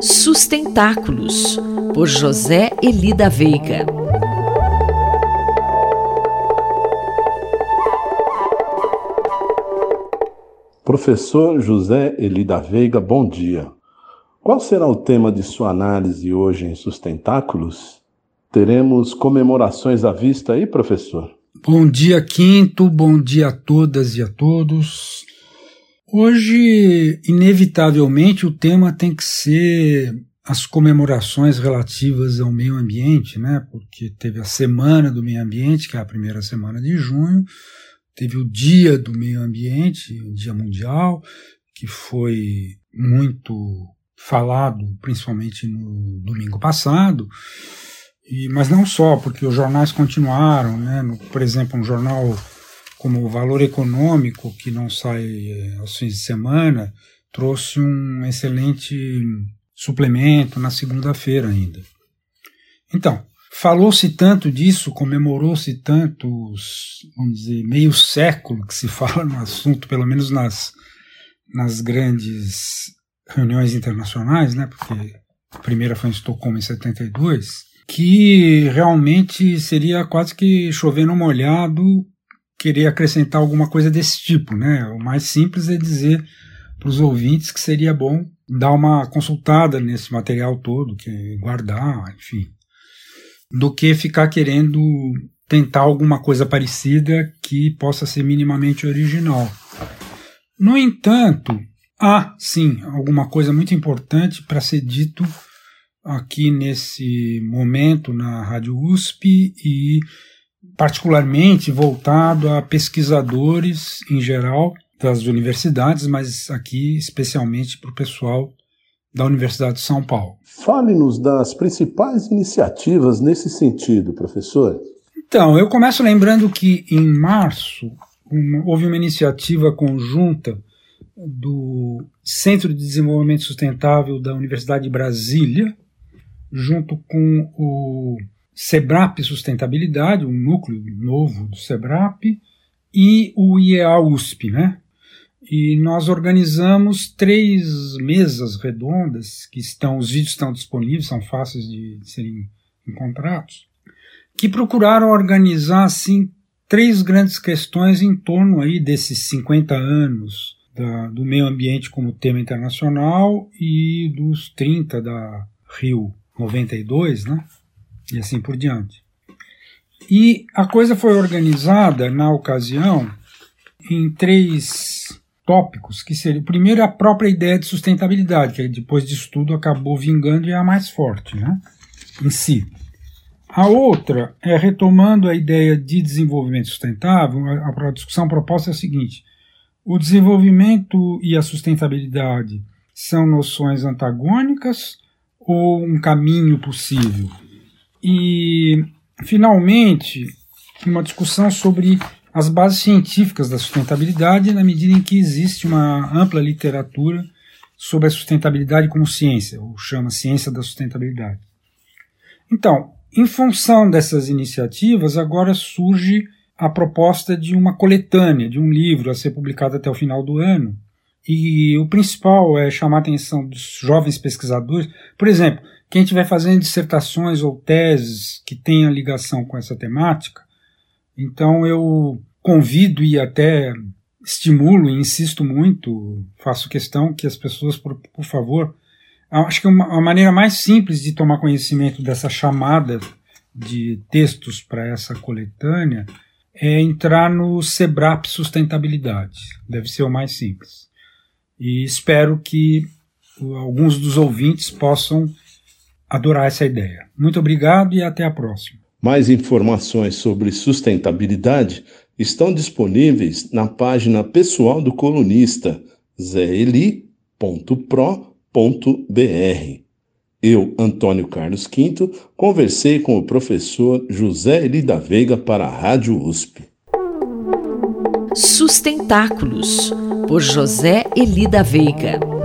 Sustentáculos, por José Elida Veiga. Professor José Elida Veiga, bom dia. Qual será o tema de sua análise hoje em Sustentáculos? Teremos comemorações à vista aí, professor? Bom dia, Quinto, bom dia a todas e a todos. Hoje, inevitavelmente, o tema tem que ser as comemorações relativas ao meio ambiente, né? Porque teve a Semana do Meio Ambiente, que é a primeira semana de junho, teve o Dia do Meio Ambiente, o Dia Mundial, que foi muito falado, principalmente no domingo passado. E, mas não só, porque os jornais continuaram, né? No, por exemplo, um jornal como o Valor Econômico, que não sai eh, aos fins de semana, trouxe um excelente suplemento na segunda-feira ainda. Então, falou-se tanto disso, comemorou-se tantos, vamos dizer, meio século que se fala no assunto, pelo menos nas, nas grandes reuniões internacionais, né? Porque a primeira foi em Estocolmo em 72, que realmente seria quase que chover no molhado querer acrescentar alguma coisa desse tipo, né? O mais simples é dizer para os ouvintes que seria bom dar uma consultada nesse material todo, que guardar, enfim, do que ficar querendo tentar alguma coisa parecida que possa ser minimamente original. No entanto, há sim alguma coisa muito importante para ser dito aqui nesse momento na Rádio USP e particularmente voltado a pesquisadores em geral das universidades, mas aqui especialmente para o pessoal da Universidade de São Paulo. Fale-nos das principais iniciativas nesse sentido, professor. Então, eu começo lembrando que em março houve uma iniciativa conjunta do Centro de Desenvolvimento Sustentável da Universidade de Brasília, junto com o SEBRAP Sustentabilidade, um núcleo novo do SEBRAP, e o IEA USP, né? E nós organizamos três mesas redondas, que estão, os vídeos estão disponíveis, são fáceis de, serem encontrados, que procuraram organizar, assim, três grandes questões em torno aí desses 50 anos da, do meio ambiente como tema internacional e dos 30 da Rio 92, né? E assim por diante. E a coisa foi organizada na ocasião em três tópicos, que seria primeiro a própria ideia de sustentabilidade, que depois de estudo acabou vingando e é a mais forte, né? Em si. A outra é retomando a ideia de desenvolvimento sustentável, a discussão proposta é a seguinte: o desenvolvimento e a sustentabilidade são noções antagônicas ou um caminho possível. E, finalmente, uma discussão sobre as bases científicas da sustentabilidade, na medida em que existe uma ampla literatura sobre a sustentabilidade como ciência, ou chama ciência da sustentabilidade. Então, em função dessas iniciativas, agora surge a proposta de uma coletânea, de um livro a ser publicado até o final do ano, e o principal é chamar a atenção dos jovens pesquisadores. Por exemplo, quem estiver fazendo dissertações ou teses que tenham ligação com essa temática, então eu convido e até estimulo e insisto muito, faço questão que as pessoas, por, por favor, acho que uma, a maneira mais simples de tomar conhecimento dessa chamada de textos para essa coletânea é entrar no Sebrap Sustentabilidade. Deve ser o mais simples e espero que alguns dos ouvintes possam adorar essa ideia. Muito obrigado e até a próxima. Mais informações sobre sustentabilidade estão disponíveis na página pessoal do colunista zeli.pro.br. Eu, Antônio Carlos Quinto, conversei com o professor José Eli da Veiga para a Rádio USP. Sustentáculos por José Elida Veiga.